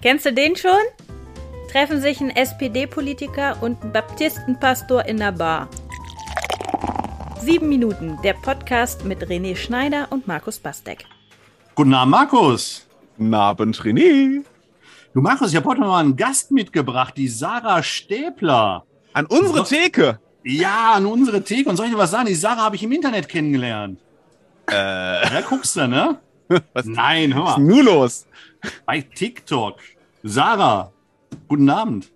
Kennst du den schon? Treffen sich ein SPD-Politiker und ein Baptistenpastor in der Bar. Sieben Minuten, der Podcast mit René Schneider und Markus Bastek. Guten Abend, Markus. Guten Abend, René. Du, Markus, ich habe heute mal einen Gast mitgebracht, die Sarah Stäbler. An unsere Theke. Ja, an unsere Theke. Und soll ich dir was sagen? Die Sarah habe ich im Internet kennengelernt. Äh, Da guckst du, ne? was Nein, hör ist mal. nun los? Bei TikTok. Sarah, guten Abend.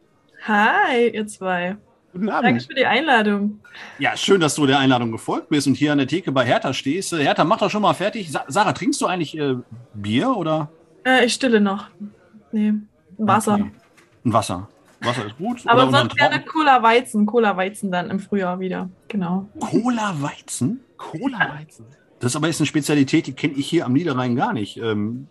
Hi, ihr zwei. Guten Danke Abend. für die Einladung. Ja, schön, dass du der Einladung gefolgt bist und hier an der Theke bei Hertha stehst. Äh, Hertha, mach doch schon mal fertig. Sa Sarah, trinkst du eigentlich äh, Bier oder Äh, ich stille noch. Nee, Wasser. Okay. ein Wasser? Wasser ist gut. Aber sonst gerne Cola Weizen. Cola Weizen dann im Frühjahr wieder. Genau. Cola Weizen? Cola-Weizen. Das aber ist eine Spezialität, die kenne ich hier am Niederrhein gar nicht. Ähm,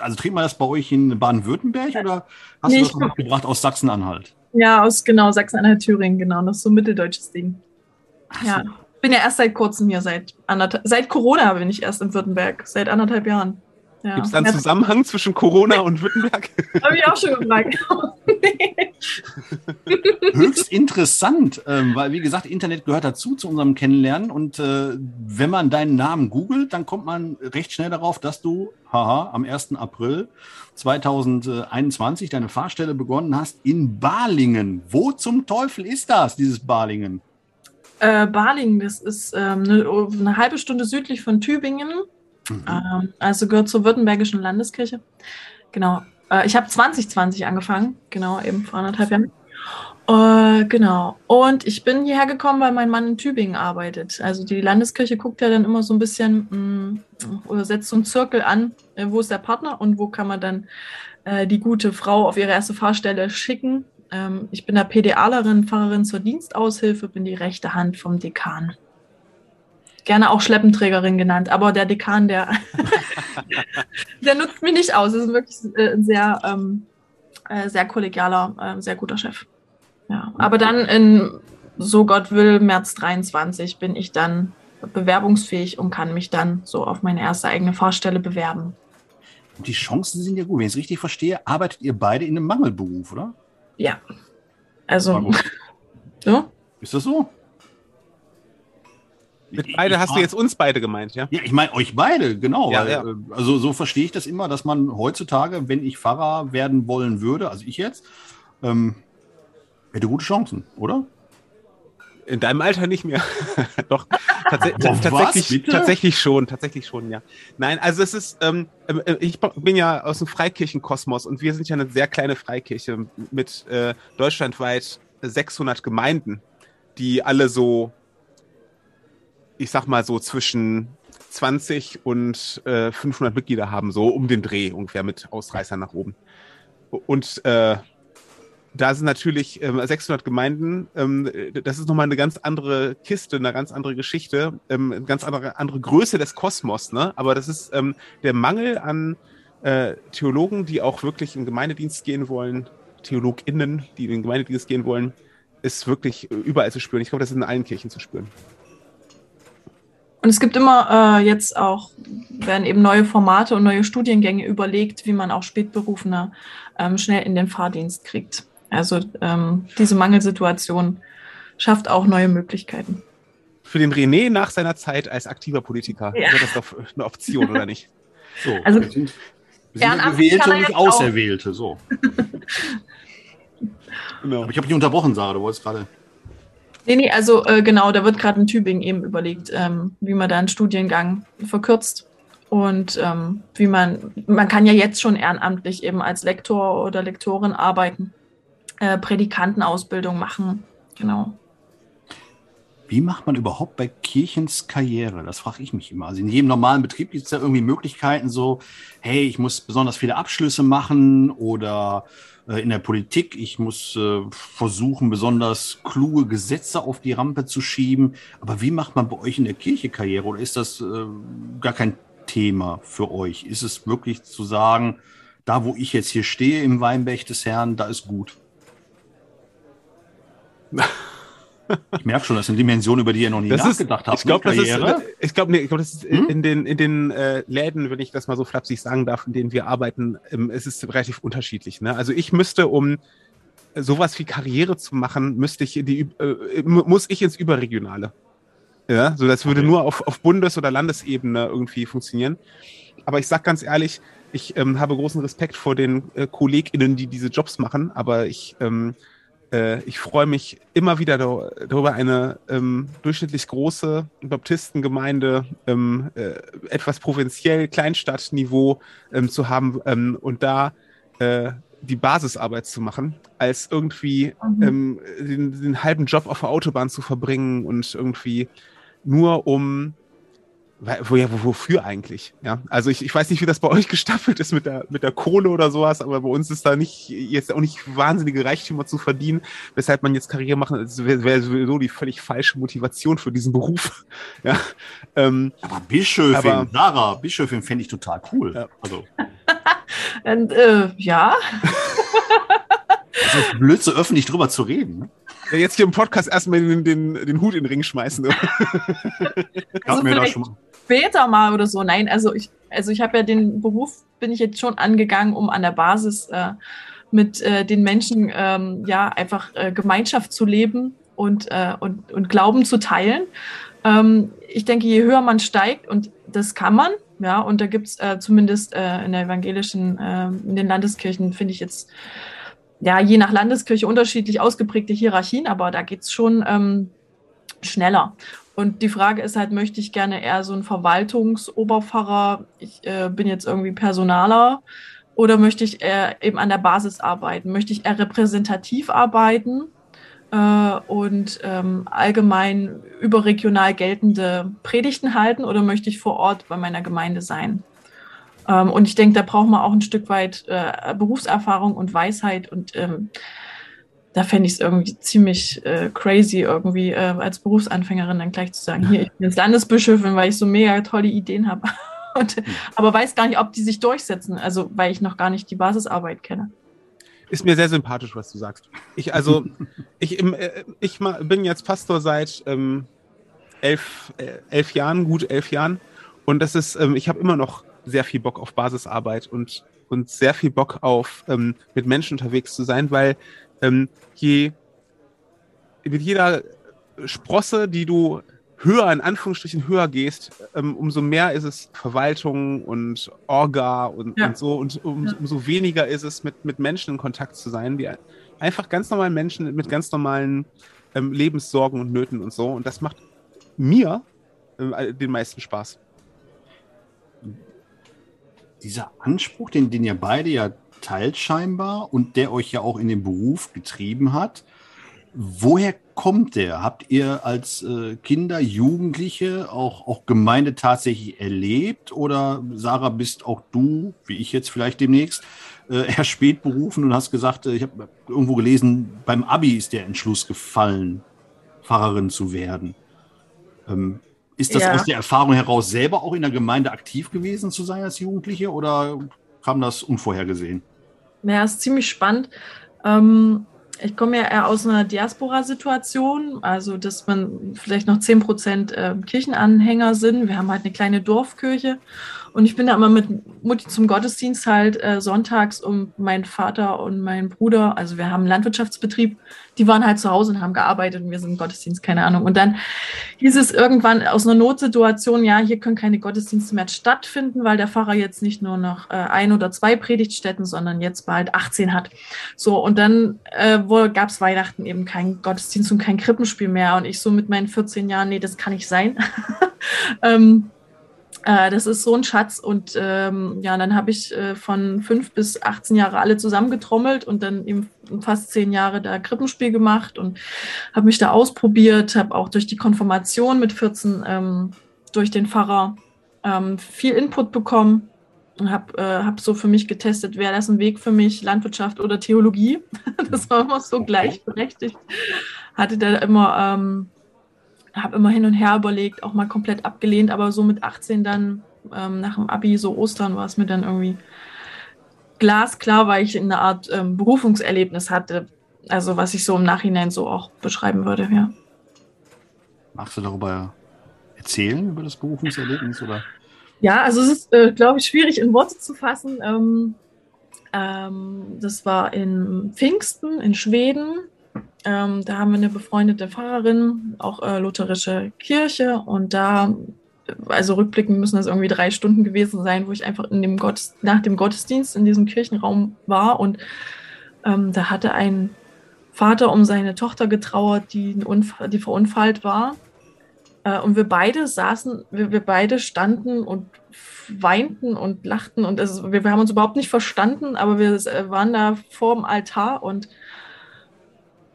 also trinkt man das bei euch in Baden-Württemberg oder hast Nee, du ich das mitgebracht aus Sachsen-Anhalt? Ja, aus genau Sachsen-Anhalt, Thüringen, genau. Das ist so ein mitteldeutsches Ding. Ja. Bin ja erst seit kurzem hier, seit anderthalb, seit Corona bin ich erst in Württemberg, seit anderthalb Jahren. Ja. Gibt es da einen Zusammenhang zwischen Corona und Württemberg? Hab ich auch schon gefragt. Höchst interessant, ähm, weil wie gesagt, Internet gehört dazu zu unserem Kennenlernen und äh, wenn man deinen Namen googelt, dann kommt man recht schnell darauf, dass du, haha, am 1. April 2021 deine Fahrstelle begonnen hast in Balingen. Wo zum Teufel ist das, dieses Balingen? Äh, Balingen, das ist ähm, eine, eine halbe Stunde südlich von Tübingen. Mhm. Ähm, also gehört zur Württembergischen Landeskirche. Genau. Äh, ich habe 2020 angefangen, genau, eben vor anderthalb Jahren. Äh, genau. Und ich bin hierher gekommen, weil mein Mann in Tübingen arbeitet. Also die Landeskirche guckt ja dann immer so ein bisschen mh, oder setzt so einen Zirkel an, äh, wo ist der Partner und wo kann man dann die gute Frau auf ihre erste Fahrstelle schicken. Ähm, ich bin da PDAlerin, Pfarrerin zur Dienstaushilfe, bin die rechte Hand vom Dekan. Gerne auch Schleppenträgerin genannt, aber der Dekan, der, der nutzt mich nicht aus. Das ist wirklich äh, ein sehr, ähm, äh, sehr kollegialer, äh, sehr guter Chef. Ja, aber dann in, so Gott will, März 23 bin ich dann bewerbungsfähig und kann mich dann so auf meine erste eigene Fahrstelle bewerben. Und die Chancen sind ja gut. Wenn ich es richtig verstehe, arbeitet ihr beide in einem Mangelberuf, oder? Ja. Also, so? Ist das so? Mit beide hast du jetzt uns beide gemeint, ja? Ja, ich meine euch beide, genau. Ja, weil, ja. äh, Also so verstehe ich das immer, dass man heutzutage, wenn ich Pfarrer werden wollen würde, also ich jetzt, ähm, hätte gute Chancen, oder? In deinem Alter nicht mehr. Doch, tats Boah, was, tatsächlich, bitte? tatsächlich schon, tatsächlich schon, ja. Nein, also es ist, ähm, äh, ich bin ja aus dem Freikirchenkosmos und wir sind ja eine sehr kleine Freikirche mit äh, deutschlandweit 600 Gemeinden, die alle so, ich sag mal so zwischen 20 und äh, 500 Mitglieder haben, so um den Dreh ungefähr mit Ausreißern nach oben. Und äh, da sind natürlich ähm, 600 Gemeinden. Ähm, das ist nochmal eine ganz andere Kiste, eine ganz andere Geschichte, ähm, eine ganz andere, andere Größe des Kosmos. Ne? Aber das ist ähm, der Mangel an äh, Theologen, die auch wirklich in den Gemeindedienst gehen wollen, TheologInnen, die in den Gemeindedienst gehen wollen, ist wirklich überall zu spüren. Ich glaube, das ist in allen Kirchen zu spüren. Und es gibt immer äh, jetzt auch, werden eben neue Formate und neue Studiengänge überlegt, wie man auch Spätberufene ähm, schnell in den Fahrdienst kriegt. Also ähm, diese Mangelsituation schafft auch neue Möglichkeiten. Für den René nach seiner Zeit als aktiver Politiker Ja. wäre das doch eine Option, oder nicht? So, Also, wir sind, wir sind Gewählte und nicht. Auserwählte. So. Genau. Aber ich habe dich unterbrochen, Sarah, du wolltest gerade. Nee, nee, also äh, genau, da wird gerade in Tübingen eben überlegt, ähm, wie man da einen Studiengang verkürzt. Und ähm, wie man, man kann ja jetzt schon ehrenamtlich eben als Lektor oder Lektorin arbeiten, äh, Predikantenausbildung machen. Genau. Wie macht man überhaupt bei Kirchens Karriere? Das frage ich mich immer. Also in jedem normalen Betrieb gibt es ja irgendwie Möglichkeiten, so, hey, ich muss besonders viele Abschlüsse machen oder äh, in der Politik, ich muss äh, versuchen, besonders kluge Gesetze auf die Rampe zu schieben. Aber wie macht man bei euch in der Kirche Karriere? Oder ist das äh, gar kein Thema für euch? Ist es wirklich zu sagen, da wo ich jetzt hier stehe im Weinberg des Herrn, da ist gut? Ich merke schon, das sind Dimensionen, über die ihr noch nie Das ist, nachgedacht habt. ich glaube, das ist, Karriere. ich glaube, nee, ich glaub, das ist Hm? in den, in den äh, Läden, wenn ich das mal so flapsig sagen darf, in denen wir arbeiten, ähm, es ist relativ unterschiedlich. Ne? Also ich müsste, um sowas wie Karriere zu machen, müsste ich in die, äh, mu- muss ich ins Überregionale. Ja, so das würde Okay. nur auf, auf Bundes- oder Landesebene irgendwie funktionieren. Aber ich sag ganz ehrlich, ich ähm, habe großen Respekt vor den äh, KollegInnen, die diese Jobs machen, aber ich, ähm, äh, ich freue mich immer wieder dar- darüber, eine ähm, durchschnittlich große Baptistengemeinde, ähm, äh, etwas provinziell, Kleinstadtniveau ähm, zu haben ähm, und da äh, die Basisarbeit zu machen, als irgendwie Mhm. ähm, den, den halben Job auf der Autobahn zu verbringen und irgendwie nur um Weil- Wo, ja, wo- wofür eigentlich? Ja, also ich, ich weiß nicht, wie das bei euch gestaffelt ist mit der, mit der Kohle oder sowas, aber bei uns ist da nicht, jetzt auch nicht wahnsinnige Reichtümer zu verdienen, weshalb man jetzt Karriere machen, das wäre wär sowieso die völlig falsche Motivation für diesen Beruf. Ja, ähm, Aber Bischöfin, Aber- Sarah, Bischöfin fände ich total cool. Ja. Also, Und, äh, ja, das ist blöd, so öffentlich drüber zu reden. Ne? ja, jetzt hier im Podcast erstmal den, den, den Hut in den Ring schmeißen. Also mir da vielleicht- schon mal. Später mal oder so. Nein, also ich, also ich habe ja den Beruf, bin ich jetzt schon angegangen, um an der Basis äh, mit äh, den Menschen ähm, ja einfach äh, Gemeinschaft zu leben und, äh, und, und Glauben zu teilen. Ähm, ich denke, je höher man steigt, und das kann man, ja, und da gibt es äh, zumindest äh, in der evangelischen, äh, in den Landeskirchen, finde ich jetzt, ja, je nach Landeskirche unterschiedlich ausgeprägte Hierarchien, aber da geht es schon ähm, schneller. Und die Frage ist halt, möchte ich gerne eher so ein Verwaltungsoberpfarrer, ich äh, bin jetzt irgendwie Personaler, oder möchte ich eher eben an der Basis arbeiten? Möchte ich eher repräsentativ arbeiten? Äh, und ähm, allgemein überregional geltende Predigten halten? Oder möchte ich vor Ort bei meiner Gemeinde sein? Ähm, und ich denke, da braucht man auch ein Stück weit äh, Berufserfahrung und Weisheit. Und ähm, da fände ich es irgendwie ziemlich äh, crazy, irgendwie äh, als Berufsanfängerin dann gleich zu sagen, hier, ich bin jetzt Landesbischöfin, weil ich so mega tolle Ideen habe. Und, aber weiß gar nicht, ob die sich durchsetzen, also weil ich noch gar nicht die Basisarbeit kenne. Ist mir sehr sympathisch, was du sagst. Ich also, ich, äh, ich bin jetzt Pastor seit ähm, elf, äh, elf Jahren, gut elf Jahren. Und das ist, ähm, ich habe immer noch sehr viel Bock auf Basisarbeit und, und sehr viel Bock auf ähm, mit Menschen unterwegs zu sein, weil ähm, je mit jeder Sprosse, die du höher, in Anführungsstrichen höher gehst, ähm, umso mehr ist es Verwaltung und Orga und, Ja. und so und um, Ja. umso weniger ist es, mit, mit Menschen in Kontakt zu sein, die einfach ganz normalen Menschen mit ganz normalen ähm, Lebenssorgen und Nöten und so. Und das macht mir ähm, den meisten Spaß. Dieser Anspruch, den, den ihr beide ja teilt scheinbar und der euch ja auch in den Beruf getrieben hat, woher kommt der? Habt ihr als äh, Kinder, Jugendliche auch, auch Gemeinde tatsächlich erlebt? Oder Sarah, bist auch du, wie ich jetzt vielleicht demnächst, äh, eher spät berufen und hast gesagt, äh, ich habe irgendwo gelesen, beim Abi ist der Entschluss gefallen, Pfarrerin zu werden. Ähm, ist das Ja. aus der Erfahrung heraus selber auch in der Gemeinde aktiv gewesen zu sein als Jugendliche oder kam das unvorhergesehen? Ja, ist ziemlich spannend. Ähm, ich komme ja eher aus einer Diaspora-Situation, also dass man vielleicht noch 10% äh, Kirchenanhänger sind. Wir haben halt eine kleine Dorfkirche und ich bin da immer mit Mutti zum Gottesdienst halt äh, sonntags und mein Vater und mein Bruder, also wir haben einen Landwirtschaftsbetrieb, die waren halt zu Hause und haben gearbeitet und wir sind im Gottesdienst, keine Ahnung. Und dann hieß es irgendwann aus einer Notsituation, ja, hier können keine Gottesdienste mehr stattfinden, weil der Pfarrer jetzt nicht nur noch äh, ein oder zwei Predigtstätten, sondern jetzt bald 18 hat. So, und dann äh, gab es Weihnachten eben kein Gottesdienst und kein Krippenspiel mehr. Und ich so mit meinen 14 Jahren, nee, das kann nicht sein. ähm, äh, das ist so ein Schatz. Und ähm, ja, dann habe ich äh, von fünf bis 18 Jahre alle zusammengetrommelt und dann eben fast zehn Jahre da Krippenspiel gemacht und habe mich da ausprobiert, habe auch durch die Konfirmation mit 14 ähm, durch den Pfarrer ähm, viel Input bekommen und habe äh, hab so für mich getestet, wäre das ein Weg für mich, Landwirtschaft oder Theologie. das war immer so gleichberechtigt. Hatte da immer, ähm, habe immer hin und her überlegt, auch mal komplett abgelehnt, aber so mit 18 dann ähm, nach dem Abi, so Ostern, war es mir dann irgendwie glasklar, weil ich eine Art ähm, Berufungserlebnis hatte. Also was ich so im Nachhinein so auch beschreiben würde, ja. Magst du darüber erzählen, über das Berufungserlebnis? Oder? Ja, also es ist, äh, glaube ich, schwierig in Worte zu fassen. Ähm, ähm, das war in Pfingsten in Schweden. Ähm, da haben wir eine befreundete Pfarrerin, auch äh, lutherische Kirche. Und da, also rückblickend müssen das irgendwie drei Stunden gewesen sein, wo ich einfach in dem Gottes, nach dem Gottesdienst in diesem Kirchenraum war. Und ähm, da hatte ein Vater um seine Tochter getrauert, die, die verunfallt war. Äh, und wir beide saßen, wir, wir beide standen und weinten und lachten und es, wir, wir, haben uns überhaupt nicht verstanden, aber wir äh, waren da vor dem Altar und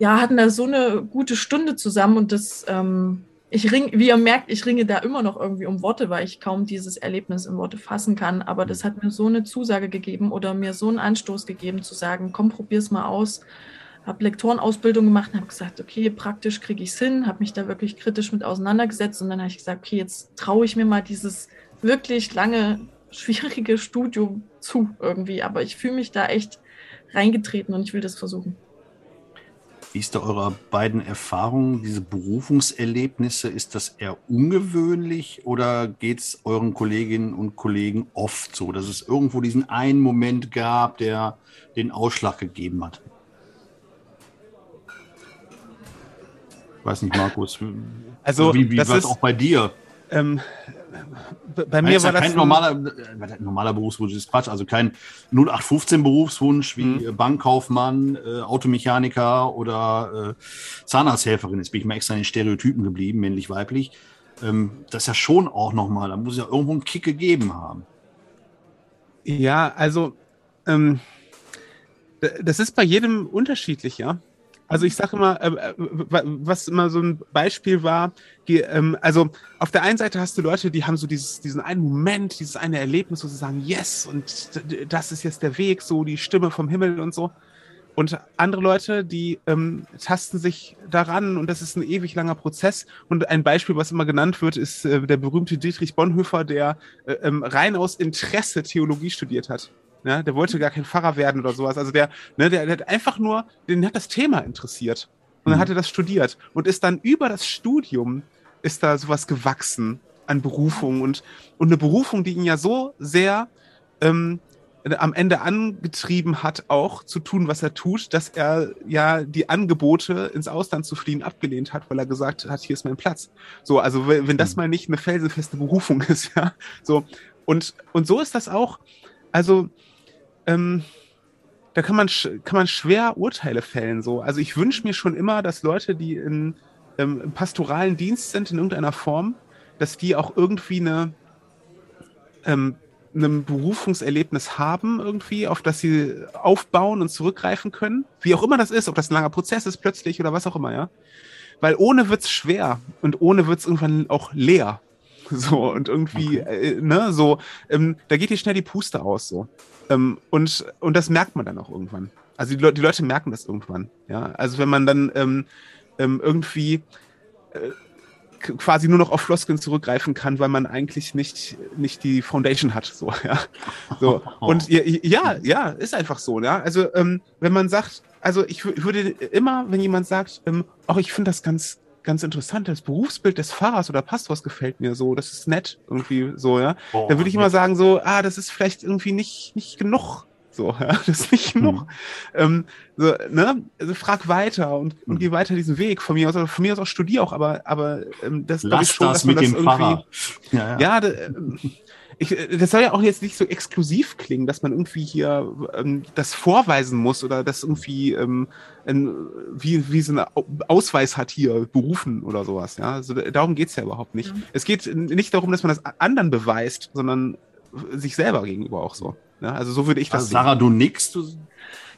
ja, hatten da so eine gute Stunde zusammen und das, ähm, ich ring, wie ihr merkt, ich ringe da immer noch irgendwie um Worte, weil ich kaum dieses Erlebnis in Worte fassen kann, aber das hat mir so eine Zusage gegeben oder mir so einen Anstoß gegeben zu sagen, komm, probier's mal aus. Habe Lektorenausbildung gemacht und habe gesagt, okay, praktisch kriege ich es hin, habe mich da wirklich kritisch mit auseinandergesetzt und dann habe ich gesagt, okay, jetzt traue ich mir mal dieses wirklich lange, schwierige Studium zu irgendwie, aber ich fühle mich da echt reingetreten und ich will das versuchen. Wie ist da eure beiden Erfahrungen, diese Berufungserlebnisse? Ist das eher ungewöhnlich oder geht es euren Kolleginnen und Kollegen oft so, dass es irgendwo diesen einen Moment gab, der den Ausschlag gegeben hat? weiß nicht, Markus. Also, wie, wie war es auch bei dir? Ähm, bei mir war ja das kein normaler, äh, normaler Berufswunsch ist Quatsch, also kein 0815 Berufswunsch wie mhm. Bankkaufmann, äh, Automechaniker oder äh, Zahnarzthelferin. Jetzt bin ich mal extra in den Stereotypen geblieben, männlich, weiblich. Ähm, das ist ja schon auch nochmal, da muss es ja irgendwo einen Kick gegeben haben. Ja, also ähm, das ist bei jedem unterschiedlich, ja. Also ich sage immer, äh, äh was immer so ein Beispiel war, ähm, also auf der einen Seite hast du Leute, die haben so dieses, diesen einen Moment, dieses eine Erlebnis, wo sie sagen, yes, und das ist jetzt der Weg, so die Stimme vom Himmel und so. Und andere Leute, die ähm, tasten sich daran und das ist ein ewig langer Prozess. Und ein Beispiel, was immer genannt wird, ist äh, der berühmte Dietrich Bonhoeffer, der äh, ähm, rein aus Interesse Theologie studiert hat. Ne? Der wollte gar kein Pfarrer werden oder sowas. Also der, ne, der, der hat einfach nur, den hat das Thema interessiert. Und dann mhm. hat er das studiert und ist dann über das Studium ist da sowas gewachsen an Berufung und, und eine Berufung, die ihn ja so sehr ähm, am Ende angetrieben hat, auch zu tun, was er tut, dass er ja die Angebote ins Ausland zu fliehen abgelehnt hat, weil er gesagt hat, hier ist mein Platz. So, also wenn das mhm. mal nicht eine felsenfeste Berufung ist, ja, so und und so ist das auch. Also ähm, da kann man, kann man schwer Urteile fällen. So. Also ich wünsche mir schon immer, dass Leute, die in, ähm, im pastoralen Dienst sind in irgendeiner Form, dass die auch irgendwie eine, ähm, ein Berufungserlebnis haben, irgendwie, auf das sie aufbauen und zurückgreifen können. Wie auch immer das ist, ob das ein langer Prozess ist plötzlich oder was auch immer, ja. Weil ohne wird's schwer und ohne wird's irgendwann auch leer. So, und irgendwie, okay. äh, ne, so, ähm, da geht dir schnell die Puste aus, so. Ähm, und, und das merkt man dann auch irgendwann. Also die, Le die Leute merken das irgendwann. Ja? Also wenn man dann ähm, ähm, irgendwie äh, quasi nur noch auf Floskeln zurückgreifen kann, weil man eigentlich nicht, nicht die Foundation hat. So, ja. So. Und ja, ja, ist einfach so, ja. Also, ähm, wenn man sagt, also ich würde immer, wenn jemand sagt, ähm, auch ich finde das ganz, ganz interessant, das Berufsbild des Pfarrers oder Pastors gefällt mir so, das ist nett, irgendwie so, ja. Oh, dann würde ich immer sagen, so, ah, das ist vielleicht irgendwie nicht, nicht genug. So, ja, das ist nicht genug. Hm. Ähm, so, ne? Also frag weiter und, und hm. geh weiter diesen Weg. Von mir aus, von mir aus auch studier auch, aber, aber ähm, das Lass ich schon, das dass man das irgendwie. Pfarrer. Ja, ja. ja da, ähm, ich, äh, das soll ja auch jetzt nicht so exklusiv klingen, dass man irgendwie hier ähm, das vorweisen muss oder das irgendwie ähm, ein, wie, wie so ein Ausweis hat hier berufen oder sowas. Ja, also darum geht's ja überhaupt nicht. Mhm. Es geht nicht darum, dass man das anderen beweist, sondern sich selber gegenüber auch so. Ja, also so würde ich das also, Sarah, du nix, du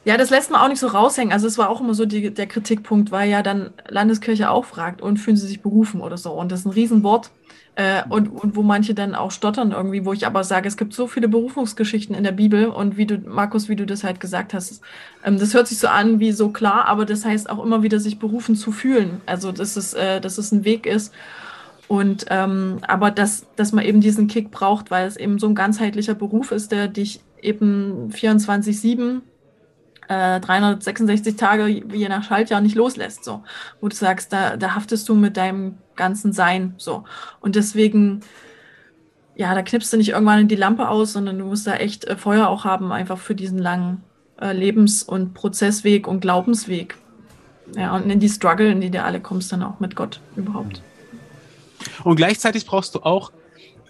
ja, das lässt man auch nicht so raushängen. Also es war auch immer so die, der Kritikpunkt, weil ja dann Landeskirche auch fragt und fühlen sie sich berufen oder so. Und das ist ein Riesenwort. Äh, und, und wo manche dann auch stottern irgendwie, wo ich aber sage, es gibt so viele Berufungsgeschichten in der Bibel und wie du, Markus, wie du das halt gesagt hast, ähm, das hört sich so an wie so klar, aber das heißt auch immer wieder, sich berufen zu fühlen. Also, dass es, äh, dass es ein Weg ist. Und ähm, aber dass, dass man eben diesen Kick braucht, weil es eben so ein ganzheitlicher Beruf ist, der dich eben 24-7 äh, 366 Tage je nach Schaltjahr nicht loslässt, so, wo du sagst, da, da haftest du mit deinem ganzen Sein, so. Und deswegen, ja, da knippst du nicht irgendwann die Lampe aus, sondern du musst da echt äh, Feuer auch haben, einfach für diesen langen äh, Lebens- und Prozessweg und Glaubensweg. Ja, und in die Struggle, in die du alle kommst, dann auch mit Gott überhaupt. Und gleichzeitig brauchst du auch,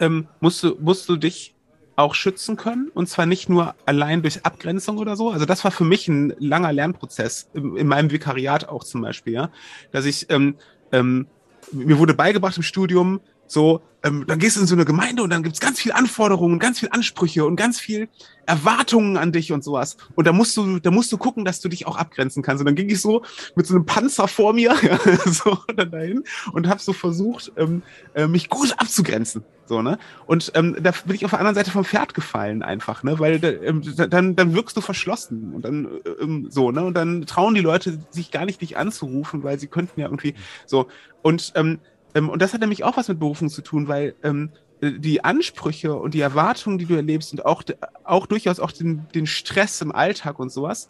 ähm, musst, du, musst du dich auch schützen können. Und zwar nicht nur allein durch Abgrenzung oder so. Also das war für mich ein langer Lernprozess, in, in meinem Vikariat auch zum Beispiel, ja. Dass ich, ähm, ähm, mir wurde beigebracht im Studium, so, ähm, dann gehst du in so eine Gemeinde und dann gibt's ganz viel Anforderungen, ganz viel Ansprüche und ganz viel Erwartungen an dich und sowas. Und da musst du, da musst du gucken, dass du dich auch abgrenzen kannst. Und dann ging ich so mit so einem Panzer vor mir, ja, so dann dahin und habe so versucht, ähm, äh, mich gut abzugrenzen. So, ne? Und ähm, da bin ich auf der anderen Seite vom Pferd gefallen einfach, ne? Weil ähm, dann, dann wirkst du verschlossen und dann äh, ähm, so, ne? Und dann trauen die Leute sich gar nicht dich anzurufen, weil sie könnten ja irgendwie so. Und ähm, ähm, und das hat nämlich auch was mit Berufung zu tun, weil ähm, die Ansprüche und die Erwartungen, die du erlebst und auch, auch durchaus auch den, den Stress im Alltag und sowas,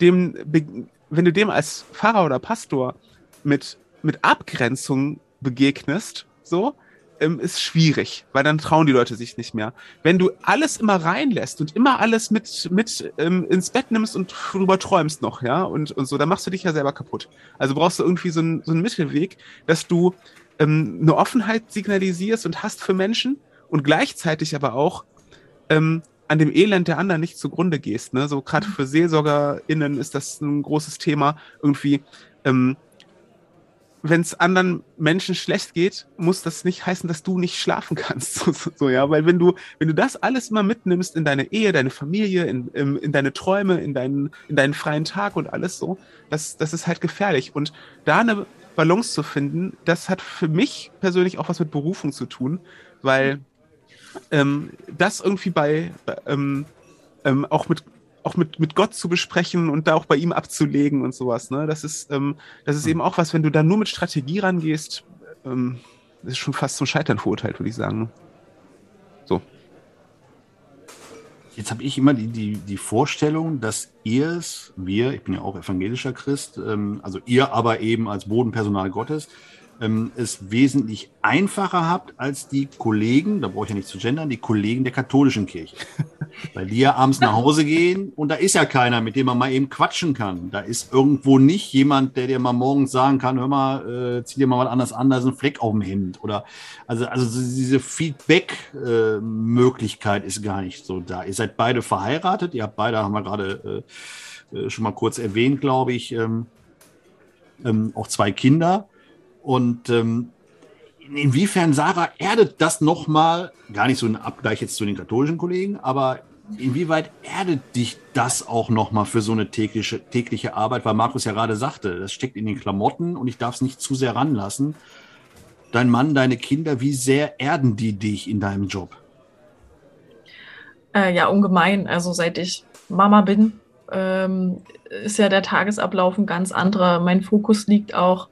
dem, wenn du dem als Pfarrer oder Pastor mit, mit Abgrenzung begegnest, so, ähm, ist schwierig, weil dann trauen die Leute sich nicht mehr. Wenn du alles immer reinlässt und immer alles mit, mit ähm, ins Bett nimmst und drüber träumst noch, ja, und, und so, dann machst du dich ja selber kaputt. Also brauchst du irgendwie so, ein, so einen Mittelweg, dass du ähm, eine Offenheit signalisierst und hast für Menschen und gleichzeitig aber auch ähm, an dem Elend der anderen nicht zugrunde gehst. Ne? So gerade für SeelsorgerInnen ist das ein großes Thema. Irgendwie, ähm, wenn es anderen Menschen schlecht geht, muss das nicht heißen, dass du nicht schlafen kannst. So, so, so, ja, weil wenn du, wenn du das alles mal mitnimmst in deine Ehe, deine Familie, in, in, in deine Träume, in deinen, in deinen freien Tag und alles so, das, das ist halt gefährlich. Und da eine Balance zu finden, das hat für mich persönlich auch was mit Berufung zu tun, weil ähm, das irgendwie bei ähm, ähm, auch mit auch mit, mit Gott zu besprechen und da auch bei ihm abzulegen und sowas. Ne? Das ist, ähm, das ist eben auch was, wenn du da nur mit Strategie rangehst, ähm, ist schon fast zum Scheitern verurteilt, würde ich sagen. Ne? So. Jetzt habe ich immer die, die, die Vorstellung, dass ihr es, wir, ich bin ja auch evangelischer Christ, ähm, also ihr aber eben als Bodenpersonal Gottes, ähm, es wesentlich einfacher habt als die Kollegen, da brauche ich ja nicht zu gendern, die Kollegen der katholischen Kirche. Weil die ja abends nach Hause gehen und da ist ja keiner, mit dem man mal eben quatschen kann. Da ist irgendwo nicht jemand, der dir mal morgens sagen kann, hör mal, äh, zieh dir mal was anderes an, da ist ein Fleck auf dem Hemd. Oder also, also diese Feedback-Möglichkeit äh, ist gar nicht so da. Ihr seid beide verheiratet, ihr habt beide, haben wir gerade äh, äh schon mal kurz erwähnt, glaube ich, ähm, ähm, auch zwei Kinder. Und ähm, inwiefern, Sarah, erdet das nochmal, gar nicht so ein Abgleich jetzt zu den katholischen Kollegen, aber inwieweit erdet dich das auch nochmal für so eine tägliche, tägliche Arbeit? Weil Markus ja gerade sagte, das steckt in den Klamotten und ich darf es nicht zu sehr ranlassen. Dein Mann, deine Kinder, wie sehr erden die dich in deinem Job? Äh, ja, ungemein. Also seit ich Mama bin, ähm, ist ja der Tagesablauf ein ganz anderer. Mein Fokus liegt auch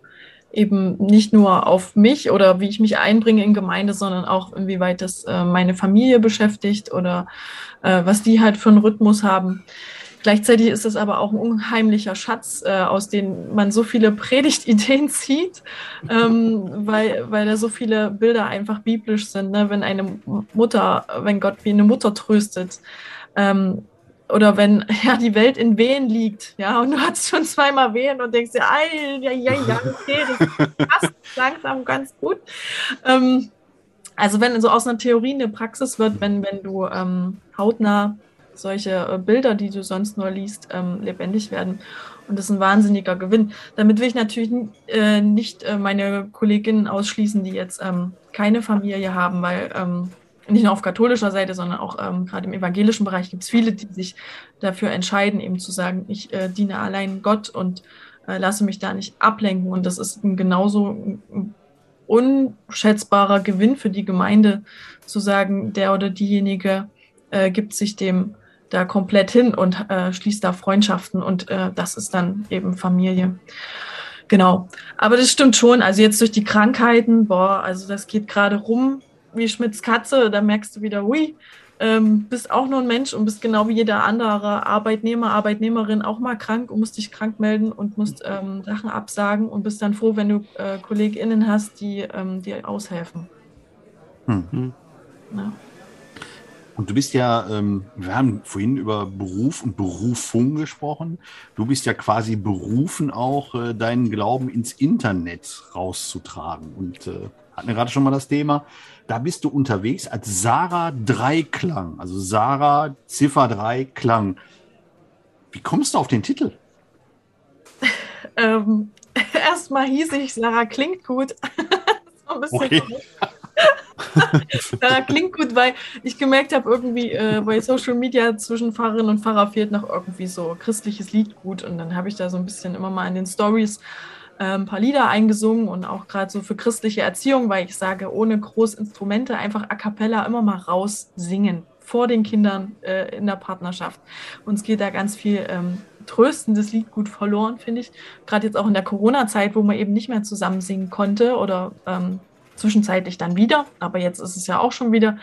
eben nicht nur auf mich oder wie ich mich einbringe in Gemeinde, sondern auch inwieweit das äh, meine Familie beschäftigt oder äh, was die halt für einen Rhythmus haben. Gleichzeitig ist es aber auch ein unheimlicher Schatz, äh, aus dem man so viele Predigtideen zieht, ähm, weil, weil da so viele Bilder einfach biblisch sind. Ne? Wenn eine Mutter, wenn Gott wie eine Mutter tröstet, ähm, oder wenn ja die Welt in Wehen liegt, ja, und du hast schon zweimal Wehen und denkst dir, ja, ja, ja, okay, das passt langsam ganz gut. Ähm, also wenn so aus einer Theorie eine Praxis wird, wenn, wenn du ähm, hautnah solche äh, Bilder, die du sonst nur liest, ähm, lebendig werden. Und das ist ein wahnsinniger Gewinn. Damit will ich natürlich äh, nicht äh, meine Kolleginnen ausschließen, die jetzt ähm, keine Familie haben, weil ähm, nicht nur auf katholischer Seite, sondern auch ähm, gerade im evangelischen Bereich gibt es viele, die sich dafür entscheiden, eben zu sagen, ich äh, diene allein Gott und äh, lasse mich da nicht ablenken. Und das ist ein genauso ein unschätzbarer Gewinn für die Gemeinde, zu sagen, der oder diejenige äh, gibt sich dem da komplett hin und äh, schließt da Freundschaften und äh, das ist dann eben Familie. Genau. Aber das stimmt schon. Also jetzt durch die Krankheiten, boah, also das geht gerade rum wie Schmidts Katze, da merkst du wieder, hui, ähm, bist auch nur ein Mensch und bist genau wie jeder andere Arbeitnehmer, Arbeitnehmerin auch mal krank und musst dich krank melden und musst ähm, Sachen absagen und bist dann froh, wenn du äh, KollegInnen hast, die ähm, dir aushelfen. Hm. Ja. Und du bist ja, ähm, wir haben vorhin über Beruf und Berufung gesprochen. Du bist ja quasi berufen, auch äh, deinen Glauben ins Internet rauszutragen. Und äh, hatten wir gerade schon mal das Thema. Da bist du unterwegs als Sarah Dreiklang, also Sarah Ziffer 3 Klang. Wie kommst du auf den Titel? ähm, Erstmal hieß ich, Sarah klingt gut. so ein bisschen okay. Sarah klingt gut, weil ich gemerkt habe, irgendwie äh, bei Social Media zwischen Pfarrerin und Pfarrer fehlt noch irgendwie so christliches Lied gut. Und dann habe ich da so ein bisschen immer mal in den Stories ein paar Lieder eingesungen und auch gerade so für christliche Erziehung, weil ich sage, ohne Großinstrumente einfach a cappella immer mal raus singen vor den Kindern äh, in der Partnerschaft. Uns geht da ganz viel ähm, tröstendes Lied gut verloren, finde ich. Gerade jetzt auch in der Corona-Zeit, wo man eben nicht mehr zusammen singen konnte oder ähm, zwischenzeitlich dann wieder. Aber jetzt ist es ja auch schon wieder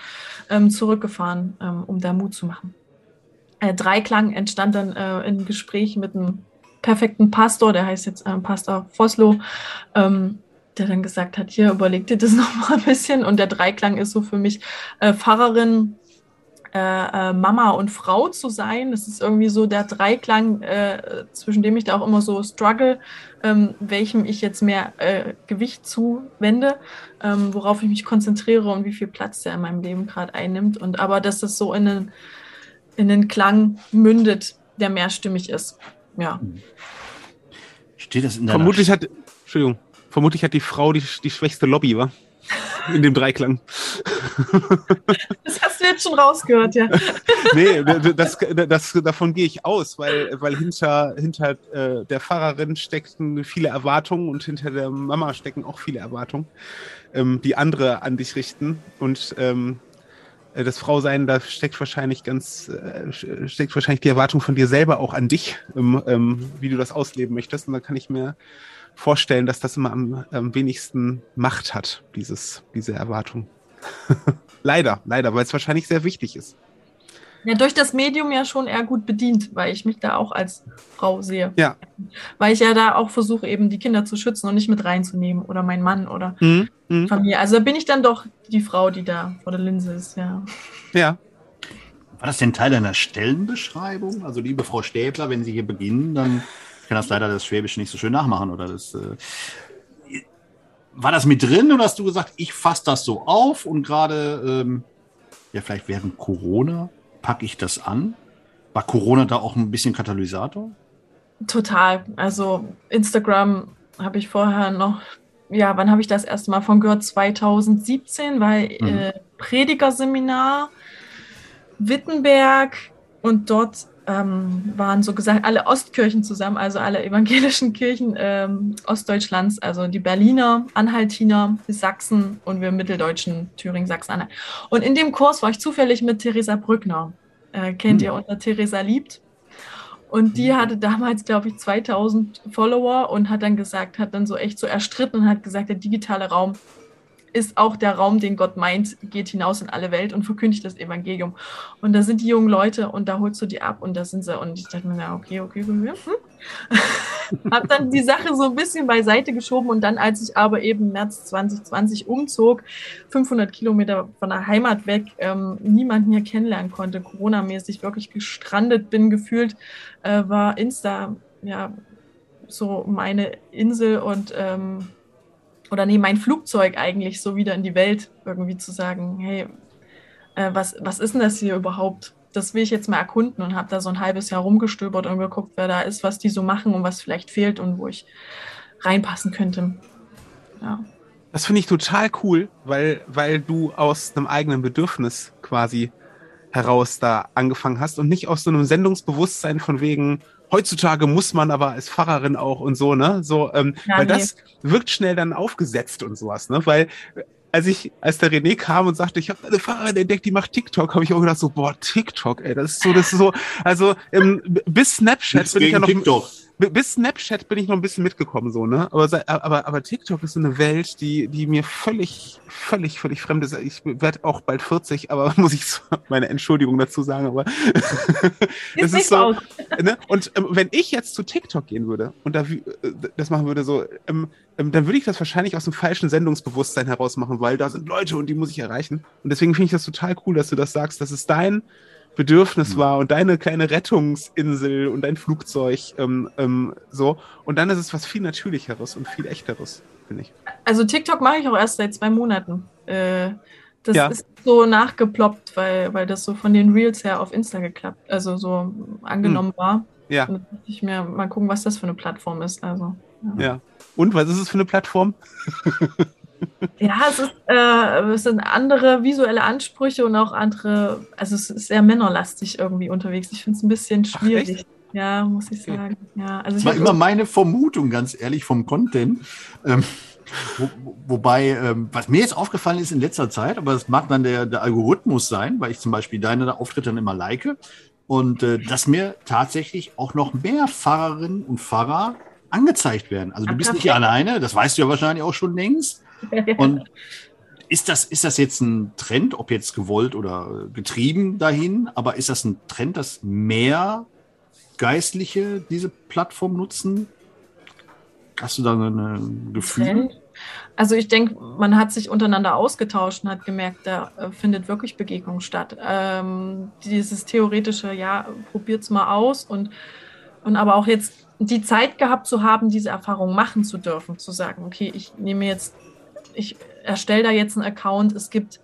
ähm, zurückgefahren, ähm, um da Mut zu machen. Äh, Dreiklang entstand dann äh, in Gespräch mit einem perfekten Pastor, der heißt jetzt äh, Pastor Foslo, ähm, der dann gesagt hat, hier überleg dir das nochmal ein bisschen. Und der Dreiklang ist so für mich äh, Pfarrerin, äh, äh, Mama und Frau zu sein. Das ist irgendwie so der Dreiklang, äh, zwischen dem ich da auch immer so struggle, ähm, welchem ich jetzt mehr äh, Gewicht zuwende, ähm, worauf ich mich konzentriere und wie viel Platz der in meinem Leben gerade einnimmt. Und aber dass das so in einen, in einen Klang mündet, der mehrstimmig ist. Ja. Steht das in der Vermutlich hat, Entschuldigung, vermutlich hat die Frau die, die schwächste Lobby, wa? in dem Dreiklang. Das hast du jetzt schon rausgehört, ja. nee, das, das, davon gehe ich aus, weil, weil hinter, hinter äh, der Pfarrerin stecken viele Erwartungen und hinter der Mama stecken auch viele Erwartungen, ähm, die andere an dich richten. Und ähm, äh, das Frausein, da steckt wahrscheinlich ganz, äh, steckt wahrscheinlich die Erwartung von dir selber auch an dich, ähm, ähm, wie du das ausleben möchtest. Und da kann ich mir vorstellen, dass das immer am, am wenigsten Macht hat, dieses, diese Erwartung. leider, leider, weil es wahrscheinlich sehr wichtig ist. Ja, durch das Medium ja schon eher gut bedient, weil ich mich da auch als Frau sehe. Ja. Weil ich ja da auch versuche, eben die Kinder zu schützen und nicht mit reinzunehmen oder mein Mann oder mhm. mhm. Familie. Also da bin ich dann doch die Frau, die da vor der Linse ist, ja. Ja. War das denn Teil deiner Stellenbeschreibung? Also, liebe Frau Stäbler, wenn Sie hier beginnen, dann ich kann das leider das Schwäbische nicht so schön nachmachen oder das. Äh, war das mit drin oder hast du gesagt, ich fasse das so auf und gerade, ähm, ja, vielleicht während Corona packe ich das an? War Corona da auch ein bisschen Katalysator? Total. Also Instagram habe ich vorher noch, ja, wann habe ich das erste Mal von gehört? 2017, weil mhm. äh, Predigerseminar Wittenberg und dort ähm, waren so gesagt alle Ostkirchen zusammen, also alle evangelischen Kirchen ähm, Ostdeutschlands, also die Berliner, Anhaltiner, die Sachsen und wir Mitteldeutschen, Thüringen, Sachsen, Anhalt. Und in dem Kurs war ich zufällig mit Theresa Brückner. Äh, kennt hm. ihr unter Theresa Liebt? Und die hm. hatte damals, glaube ich, 2000 Follower und hat dann gesagt, hat dann so echt so erstritten und hat gesagt, der digitale Raum ist auch der Raum, den Gott meint, geht hinaus in alle Welt und verkündigt das Evangelium. Und da sind die jungen Leute und da holst du die ab und da sind sie. Und ich dachte mir, ja, okay, okay, hm. Hab dann die Sache so ein bisschen beiseite geschoben und dann, als ich aber eben März 2020 umzog, 500 Kilometer von der Heimat weg, ähm, niemanden hier kennenlernen konnte, Corona-mäßig wirklich gestrandet bin, gefühlt, äh, war Insta, ja, so meine Insel und ähm, oder nee, mein Flugzeug eigentlich so wieder in die Welt irgendwie zu sagen, hey, äh, was, was ist denn das hier überhaupt? Das will ich jetzt mal erkunden und habe da so ein halbes Jahr rumgestöbert und geguckt, wer da ist, was die so machen und was vielleicht fehlt und wo ich reinpassen könnte. Ja. Das finde ich total cool, weil, weil du aus einem eigenen Bedürfnis quasi heraus da angefangen hast und nicht aus so einem Sendungsbewusstsein von wegen, heutzutage muss man aber als Pfarrerin auch und so, ne? So, ähm, ja, weil nee. das wirkt schnell dann aufgesetzt und sowas, ne? Weil als ich, als der René kam und sagte, ich habe eine Fahrerin entdeckt, die macht TikTok, habe ich auch gedacht so, boah, TikTok, ey, das ist so, das ist so, also ähm, bis Snapchat bin ich ja noch, TikTok. Bi- bis Snapchat bin ich noch ein bisschen mitgekommen, so, ne? Aber, aber, aber TikTok ist so eine Welt, die, die mir völlig, völlig, völlig fremd ist. Ich werde auch bald 40, aber muss ich meine Entschuldigung dazu sagen, aber das ist so, aus. ne? Und ähm, wenn ich jetzt zu TikTok gehen würde und da äh, das machen würde, so, ähm, ähm, dann würde ich das wahrscheinlich aus dem falschen Sendungsbewusstsein heraus machen, weil da sind Leute und die muss ich erreichen. Und deswegen finde ich das total cool, dass du das sagst, dass es dein Bedürfnis war und deine kleine Rettungsinsel und dein Flugzeug ähm, ähm, so. Und dann ist es was viel Natürlicheres und viel Echteres, finde ich. Also TikTok mache ich auch erst seit zwei Monaten. Äh, das Ja. ist so nachgeploppt, weil, weil das so von den Reels her auf Insta geklappt, also so angenommen war. Ja, Und dann dachte ich mir mal gucken, was das für eine Plattform ist. Also, ja. Und was ist es für eine Plattform? ja, es, ist, äh, es sind andere visuelle Ansprüche und auch andere, also es ist sehr männerlastig irgendwie unterwegs. Ich finde es ein bisschen Ach, schwierig. echt? ja, muss ich Okay. sagen. Ja, also Das war immer meine Vermutung, ganz ehrlich, vom Content. Ähm, wo, wo- wobei, ähm, was mir jetzt aufgefallen ist in letzter Zeit, aber das mag dann der, der Algorithmus sein, weil ich zum Beispiel deine Auftritte dann immer like und äh, dass mir tatsächlich auch noch mehr Pfarrerinnen und Pfarrer angezeigt werden. Also du bist nicht alleine, das weißt du ja wahrscheinlich auch schon längst. Und ist das, ist das jetzt ein Trend, ob jetzt gewollt oder getrieben dahin, aber ist das ein Trend, dass mehr Geistliche diese Plattform nutzen? Hast du da ein Gefühl? Trend. Also ich denke, man hat sich untereinander ausgetauscht und hat gemerkt, da äh, findet wirklich Begegnung statt. Ähm, dieses theoretische, ja, probiert's mal aus und, und aber auch jetzt die Zeit gehabt zu haben, diese Erfahrung machen zu dürfen, zu sagen, okay, ich nehme jetzt, ich erstelle da jetzt einen Account, es gibt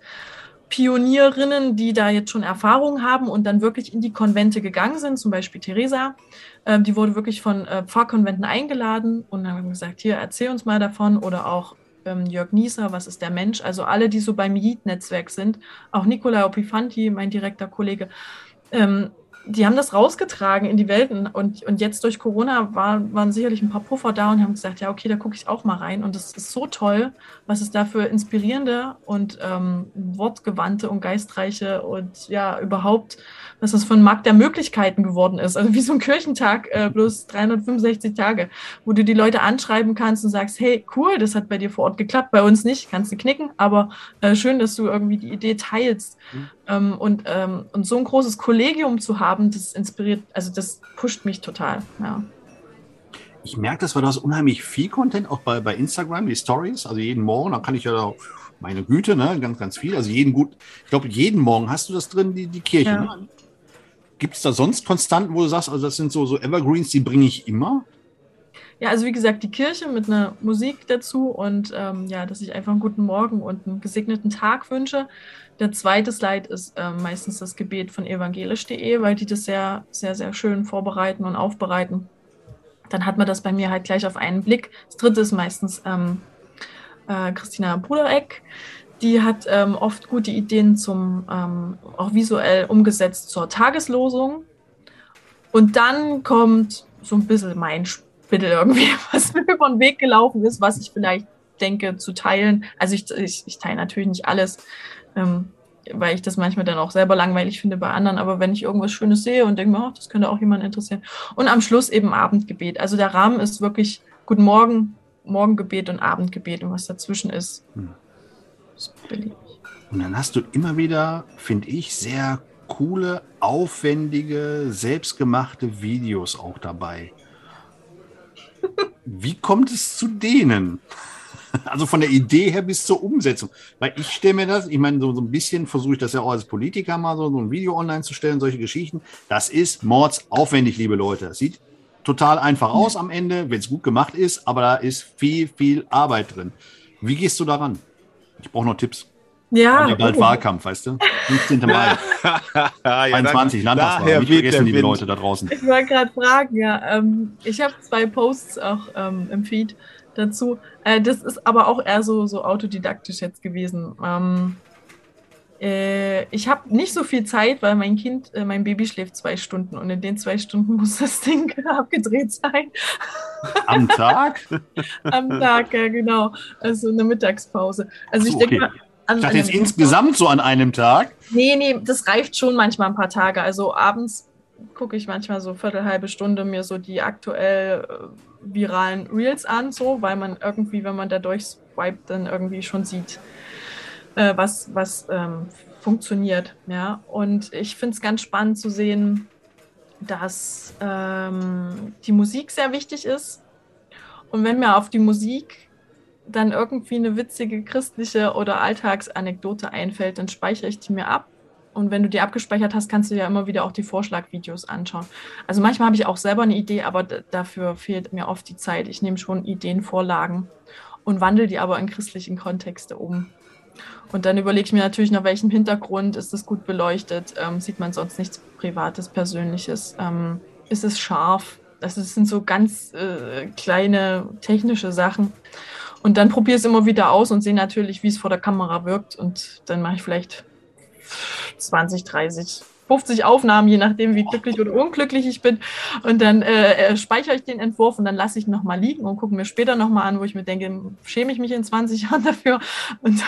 Pionierinnen, die da jetzt schon Erfahrung haben und dann wirklich in die Konvente gegangen sind, zum Beispiel Theresa. Ähm, die wurde wirklich von äh, Pfarrkonventen eingeladen und haben gesagt, hier, erzähl uns mal davon. Oder auch ähm, Jörg Nieser, was ist der Mensch? Also alle, die so beim JIT-Netzwerk sind, auch Nicola Opifanti, mein direkter Kollege, ähm, die haben das rausgetragen in die Welten und, und jetzt durch Corona war, waren sicherlich ein paar Puffer da und haben gesagt, ja, okay, da gucke ich auch mal rein. Und es ist so toll, was es da für inspirierende und ähm, wortgewandte und geistreiche und ja, überhaupt, was das ein Markt der Möglichkeiten geworden ist. Also wie so ein Kirchentag, äh, bloß 365 Tage, wo du die Leute anschreiben kannst und sagst, hey, cool, das hat bei dir vor Ort geklappt, bei uns nicht, kannst du knicken, aber äh, schön, dass du irgendwie die Idee teilst. Mhm. Ähm, und, ähm, und so ein großes Kollegium zu haben, das inspiriert, also das pusht mich total. Ja. Ich merke das, weil du hast unheimlich viel Content, auch bei, bei Instagram, die Stories, also jeden Morgen, da kann ich ja da, meine Güte, ne, ganz, ganz viel. Also jeden gut, ich glaube, jeden Morgen hast du das drin, die, die Kirche. Ja. Ne? Gibt es da sonst Konstanten, wo du sagst, also das sind so, so Evergreens, die bringe ich immer? Ja, also wie gesagt, die Kirche mit einer Musik dazu und ähm, ja, dass ich einfach einen guten Morgen und einen gesegneten Tag wünsche. Der zweite Slide ist ähm, meistens das Gebet von evangelisch.de, weil die das sehr, sehr, sehr schön vorbereiten und aufbereiten. Dann hat man das bei mir halt gleich auf einen Blick. Das dritte ist meistens ähm, äh, Christina Brudereck. Die hat ähm, oft gute Ideen zum, ähm, auch visuell umgesetzt zur Tageslosung. Und dann kommt so ein bisschen mein Spittel irgendwie, was mir über den Weg gelaufen ist, was ich vielleicht denke zu teilen. Also ich, ich, ich teile natürlich nicht alles, ähm, weil ich das manchmal dann auch selber langweilig finde bei anderen. Aber wenn ich irgendwas Schönes sehe und denke mir, oh, das könnte auch jemand interessieren. Und am Schluss eben Abendgebet. Also der Rahmen ist wirklich Guten Morgen, Morgengebet und Abendgebet und was dazwischen ist. Hm. ist beliebig. Und dann hast du immer wieder, finde ich, sehr coole, aufwendige, selbstgemachte Videos auch dabei. Wie kommt es zu denen? Also von der Idee her bis zur Umsetzung. Weil ich stelle mir das, ich meine, so, so ein bisschen versuche ich das ja auch als Politiker mal so, so ein Video online zu stellen, solche Geschichten. Das ist mordsaufwendig, liebe Leute. Das sieht total einfach aus am Ende, wenn es gut gemacht ist, aber da ist viel, viel Arbeit drin. Wie gehst du daran? Ich brauche noch Tipps. Ja, Ja, bald oh. Wahlkampf, weißt du? 15. Mai, ja, 21, Landtagswahl. daher Nicht vergessen, Wind. Leute da draußen. Ich wollte gerade fragen, ja. Ähm, ich habe zwei Posts auch ähm, im Feed dazu. Äh, das ist aber auch eher so, so autodidaktisch jetzt gewesen. Ähm, äh, ich habe nicht so viel Zeit, weil mein Kind, äh, mein Baby schläft zwei Stunden und in den zwei Stunden muss das Ding abgedreht sein. Am Tag? Am Tag, ja, genau. Also eine Mittagspause. Also Ach ich so, denke okay. mal. An, Ich dachte jetzt insgesamt so an einem Tag. Nee, nee, das reicht schon manchmal ein paar Tage. Also abends gucke ich manchmal so viertel, halbe Stunde mir so die aktuell äh, viralen Reels an, so, weil man irgendwie, wenn man da durchswiped, dann irgendwie schon sieht, äh, was, was ähm, funktioniert. Ja? Und ich finde es ganz spannend zu sehen, dass ähm, die Musik sehr wichtig ist. Und wenn mir auf die Musik dann irgendwie eine witzige christliche oder Alltagsanekdote einfällt, dann speichere ich die mir ab. Und wenn du die abgespeichert hast, kannst du ja immer wieder auch die Vorschlagvideos anschauen. Also manchmal habe ich auch selber eine Idee, aber dafür fehlt mir oft die Zeit. Ich nehme schon Ideenvorlagen und wandle die aber in christlichen Kontexte um. Und dann überlege ich mir natürlich, nach welchem Hintergrund ist es gut beleuchtet, ähm, sieht man sonst nichts Privates, Persönliches, ähm, ist es scharf. Das sind so ganz äh, kleine technische Sachen. Und dann probiere es immer wieder aus und sehe natürlich, wie es vor der Kamera wirkt. Und dann mache ich vielleicht 20, 30, 50 Aufnahmen, je nachdem, wie glücklich oder unglücklich ich bin. Und dann äh, äh speichere ich den Entwurf und dann lasse ich ihn nochmal liegen und gucke mir später nochmal an, wo ich mir denke, schäme ich mich in 20 Jahren dafür. Und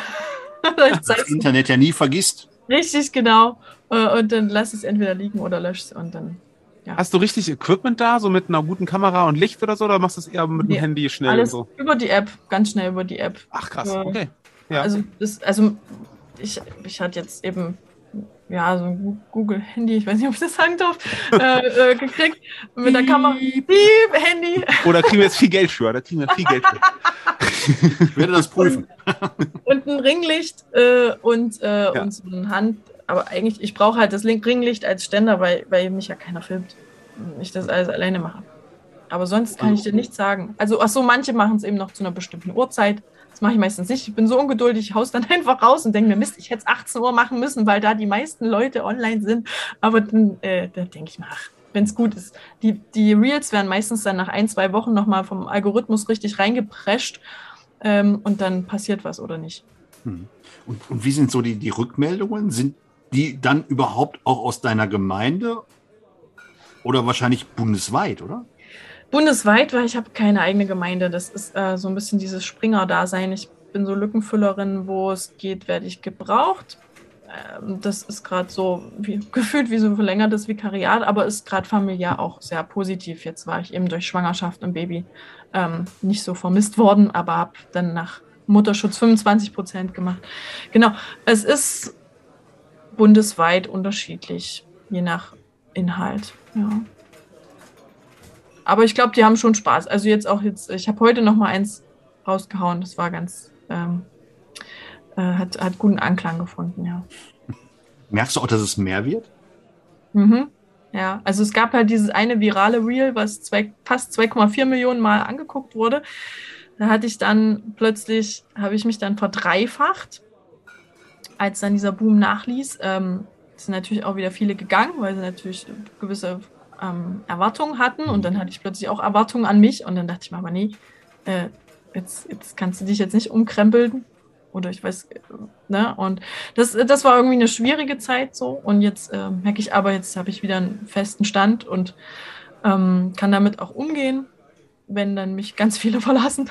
das Internet ja nie vergisst. Richtig, genau. Äh, und dann lasse ich es entweder liegen oder lösche es und dann. Ja. Hast du richtig Equipment da, so mit einer guten Kamera und Licht oder so, oder machst du es eher mit nee, dem Handy schnell alles und so? Über die App, ganz schnell über die App. Ach krass, okay. Ja. Also, das, also ich, ich hatte jetzt eben ja, so ein Google-Handy, ich weiß nicht, ob ich das sagen darf, äh, äh, gekriegt mit der Kamera. Piep, Handy. Oder kriegen wir jetzt viel Geld für, oder kriegen wir viel Geld für. ich werde das prüfen. Und, ein Ringlicht äh, und, äh, ja. und so eine Hand. Aber eigentlich, ich brauche halt das Ringlicht als Ständer, weil, weil mich ja keiner filmt. Und ich das alles alleine mache. Aber sonst kann ich dir nichts sagen. Also, ach so, manche machen es eben noch zu einer bestimmten Uhrzeit. Das mache ich meistens nicht. Ich bin so ungeduldig, ich haus dann einfach raus und denke mir, Mist, ich hätte es 18 Uhr machen müssen, weil da die meisten Leute online sind. Aber dann, äh, dann denke ich mir, ach, wenn es gut ist. Die, die Reels werden meistens dann nach ein, zwei Wochen nochmal vom Algorithmus richtig reingeprescht ähm, und dann passiert was oder nicht. Hm. Und, und wie sind so die, die Rückmeldungen? Sind die dann überhaupt auch aus deiner Gemeinde oder wahrscheinlich bundesweit, oder? Bundesweit, weil ich habe keine eigene Gemeinde. Das ist äh, so ein bisschen dieses Springer-Dasein. Ich bin so Lückenfüllerin, wo es geht, werde ich gebraucht. Ähm, das ist gerade so wie, gefühlt wie so ein verlängertes Vikariat, aber ist gerade familiär auch sehr positiv. Jetzt war ich eben durch Schwangerschaft und Baby ähm, nicht so vermisst worden, aber habe dann nach Mutterschutz 25 Prozent gemacht. Genau, es ist bundesweit unterschiedlich, je nach Inhalt. Ja. Aber ich glaube, die haben schon Spaß. Also jetzt auch jetzt, ich habe heute noch mal eins rausgehauen. Das war ganz, ähm, äh, hat, hat guten Anklang gefunden, ja. Merkst du auch, dass es mehr wird? Mhm. Ja, also es gab halt dieses eine virale Reel, was zwei, fast 2,4 Millionen Mal angeguckt wurde. Da hatte ich dann plötzlich, habe ich mich dann verdreifacht, als dann dieser Boom nachließ. Ähm, sind natürlich auch wieder viele gegangen, weil sie natürlich gewisse ähm, Erwartungen hatten. Und dann hatte ich plötzlich auch Erwartungen an mich. Und dann dachte ich mir aber, nee, äh, jetzt, jetzt kannst du dich jetzt nicht umkrempeln. Oder ich weiß, äh, ne? Und das, das war irgendwie eine schwierige Zeit so. Und jetzt äh, merke ich aber, jetzt habe ich wieder einen festen Stand und ähm, kann damit auch umgehen, wenn dann mich ganz viele verlassen.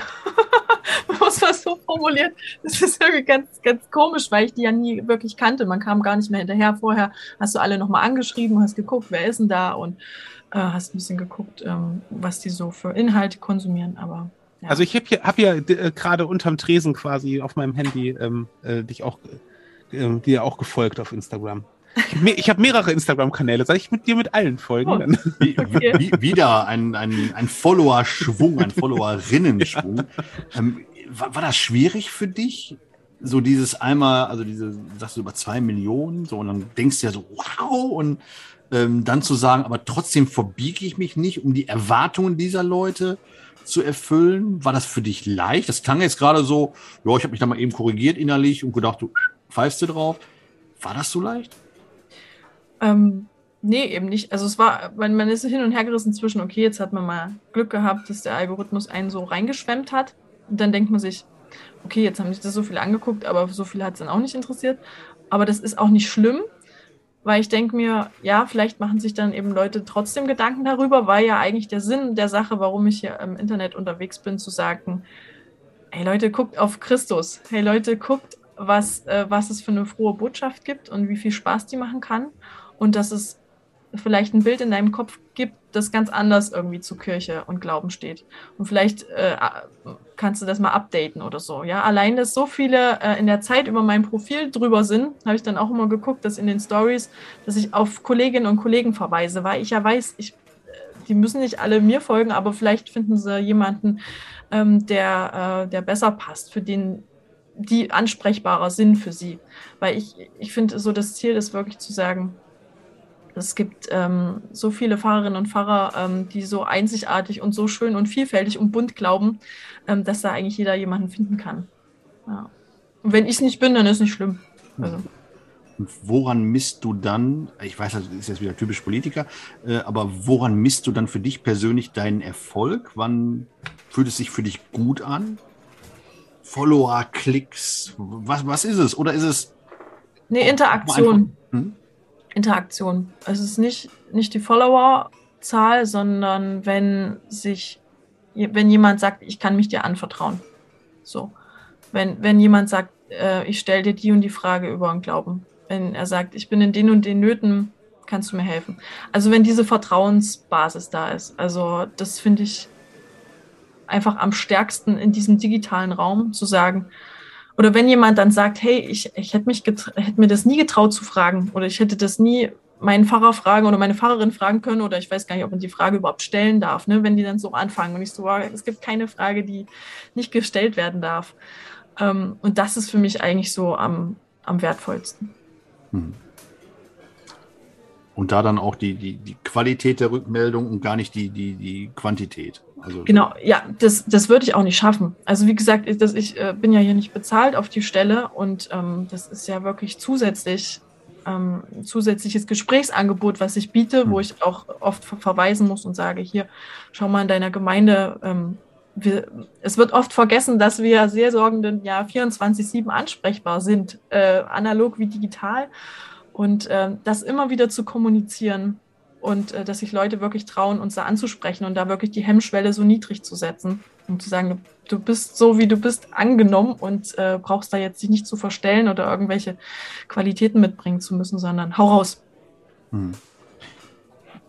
muss man so formuliert. Das ist irgendwie ganz, ganz komisch, weil ich die ja nie wirklich kannte. Man kam gar nicht mehr hinterher. Vorher hast du alle nochmal angeschrieben, hast geguckt, wer ist denn da und äh, hast ein bisschen geguckt, ähm, was die so für Inhalte konsumieren. Aber ja. Also ich habe hier, hab hier äh, gerade unterm Tresen quasi auf meinem Handy ähm, äh, dich auch, äh, dir auch gefolgt auf Instagram. Ich habe mehrere Instagram-Kanäle. Soll ich mit dir mit allen folgen? Oh, okay. wie, wieder ein, ein, ein Follower-Schwung, ein Followerinnen-Schwung. Ähm, war, war das schwierig für dich? So dieses einmal, also diese, sagst du über zwei Millionen, so und dann denkst du ja so, wow, und ähm, dann zu sagen, aber trotzdem verbiege ich mich nicht, um die Erwartungen dieser Leute zu erfüllen. War das für dich leicht? Das klang jetzt gerade so, ja, ich habe mich da mal eben korrigiert innerlich und gedacht, du pfeifst du drauf. War das so leicht? Ähm, nee, eben nicht. Also es war, man, man ist hin und her gerissen zwischen, okay, jetzt hat man mal Glück gehabt, dass der Algorithmus einen so reingeschwemmt hat. Und dann denkt man sich, okay, jetzt haben sich das so viele angeguckt, aber so viele hat es dann auch nicht interessiert. Aber das ist auch nicht schlimm, weil ich denke mir, ja, vielleicht machen sich dann eben Leute trotzdem Gedanken darüber, weil ja eigentlich der Sinn der Sache, warum ich hier im Internet unterwegs bin, zu sagen, hey Leute, guckt auf Christus. Hey Leute, guckt, was, äh, was es für eine frohe Botschaft gibt und wie viel Spaß die machen kann. Und dass es vielleicht ein Bild in deinem Kopf gibt, das ganz anders irgendwie zu Kirche und Glauben steht. Und vielleicht äh, kannst du das mal updaten oder so. Ja, allein, dass so viele äh, in der Zeit über mein Profil drüber sind, habe ich dann auch immer geguckt, dass in den Stories, dass ich auf Kolleginnen und Kollegen verweise, weil ich ja weiß, ich, äh, die müssen nicht alle mir folgen, aber vielleicht finden sie jemanden, ähm, der, äh, der besser passt, für den die ansprechbarer sind für sie. Weil ich, ich finde, so das Ziel ist wirklich zu sagen, es gibt ähm, so viele Pfarrerinnen und Pfarrer, ähm, die so einzigartig und so schön und vielfältig und bunt glauben, ähm, dass da eigentlich jeder jemanden finden kann. Ja. Und wenn ich es nicht bin, dann ist es nicht schlimm. Also. Und woran misst du dann, ich weiß, das ist jetzt wieder typisch Politiker, äh, aber woran misst du dann für dich persönlich deinen Erfolg? Wann fühlt es sich für dich gut an? Follower, Klicks, was, was ist es? Oder ist es. Nee, Interaktion. Hm? Interaktion. Es ist nicht, nicht die Followerzahl, sondern wenn sich, wenn jemand sagt, ich kann mich dir anvertrauen. So. Wenn, wenn jemand sagt, äh, ich stelle dir die und die Frage über den Glauben. Wenn er sagt, ich bin in den und den Nöten, kannst du mir helfen. Also wenn diese Vertrauensbasis da ist. Also das finde ich einfach am stärksten in diesem digitalen Raum zu sagen, oder wenn jemand dann sagt, hey, ich, ich hätte, mich hätte mir das nie getraut zu fragen oder ich hätte das nie meinen Pfarrer fragen oder meine Pfarrerin fragen können oder ich weiß gar nicht, ob man die Frage überhaupt stellen darf, ne, wenn die dann so anfangen und ich so, es gibt keine Frage, die nicht gestellt werden darf. Ähm, und das ist für mich eigentlich so am, am wertvollsten. Hm. Und da dann auch die, die, die Qualität der Rückmeldung und gar nicht die, die, die Quantität. Also genau, ja, das, das würde ich auch nicht schaffen. Also wie gesagt, ich, das, ich äh, bin ja hier nicht bezahlt auf die Stelle und ähm, das ist ja wirklich zusätzlich ähm, zusätzliches Gesprächsangebot, was ich biete, wo hm. ich auch oft verweisen muss und sage, hier, schau mal in deiner Gemeinde. Ähm, wir, es wird oft vergessen, dass wir Seelsorgenden ja 24-7 ansprechbar sind, äh, analog wie digital. Und äh, das immer wieder zu kommunizieren und äh, dass sich Leute wirklich trauen, uns da anzusprechen und da wirklich die Hemmschwelle so niedrig zu setzen und zu sagen, du bist so, wie du bist, angenommen und äh, brauchst da jetzt dich nicht zu verstellen oder irgendwelche Qualitäten mitbringen zu müssen, sondern hau raus. Hm.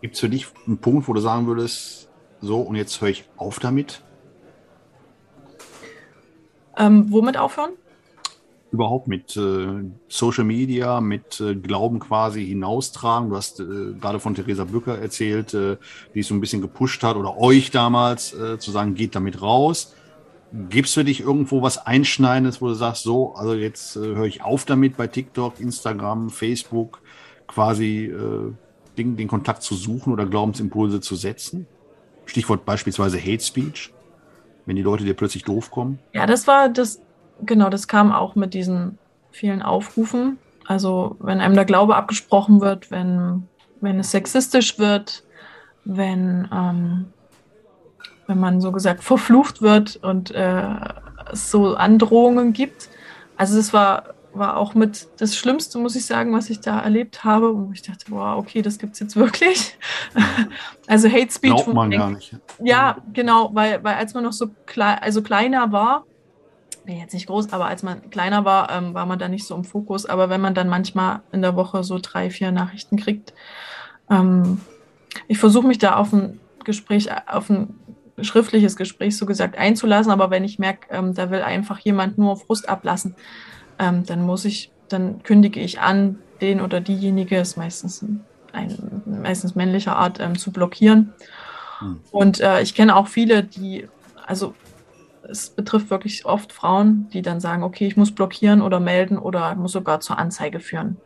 Gibt es für dich einen Punkt, wo du sagen würdest, so und jetzt höre ich auf damit? Ähm, womit aufhören? Überhaupt mit äh, Social Media, mit äh, Glauben quasi hinaustragen? Du hast äh, gerade von Theresa Bücker erzählt, äh, die es so ein bisschen gepusht hat oder euch damals äh, zu sagen, geht damit raus. Gibt es für dich irgendwo was Einschneidendes, wo du sagst, so, also jetzt äh, höre ich auf damit bei TikTok, Instagram, Facebook, quasi den, den Kontakt zu suchen oder Glaubensimpulse zu setzen? Stichwort beispielsweise Hate Speech, wenn die Leute dir plötzlich doof kommen. Ja, das war das, Genau, das kam auch mit diesen vielen Aufrufen. Also wenn einem der Glaube abgesprochen wird, wenn, wenn es sexistisch wird, wenn, ähm, wenn man so gesagt verflucht wird und äh, es so Androhungen gibt. Also das war, war auch mit das Schlimmste, muss ich sagen, was ich da erlebt habe. Und ich dachte, wow, okay, das gibt es jetzt wirklich. also Hate Speech. Glaubt man gar nicht. Ja, genau, weil, weil als man noch so klein, also kleiner war, bin jetzt nicht groß, aber als man kleiner war, ähm, war man da nicht so im Fokus. Aber wenn man dann manchmal in der Woche so drei, vier Nachrichten kriegt, ähm, ich versuche mich da auf ein Gespräch, auf ein schriftliches Gespräch so gesagt einzulassen, aber wenn ich merke, ähm, da will einfach jemand nur Frust ablassen, ähm, dann muss ich, dann kündige ich an, den oder diejenige, ist meistens ein, meistens männlicher Art, ähm, zu blockieren. Hm. Und äh, ich kenne auch viele, die, also es betrifft wirklich oft Frauen, die dann sagen, okay, ich muss blockieren oder melden oder muss sogar zur Anzeige führen.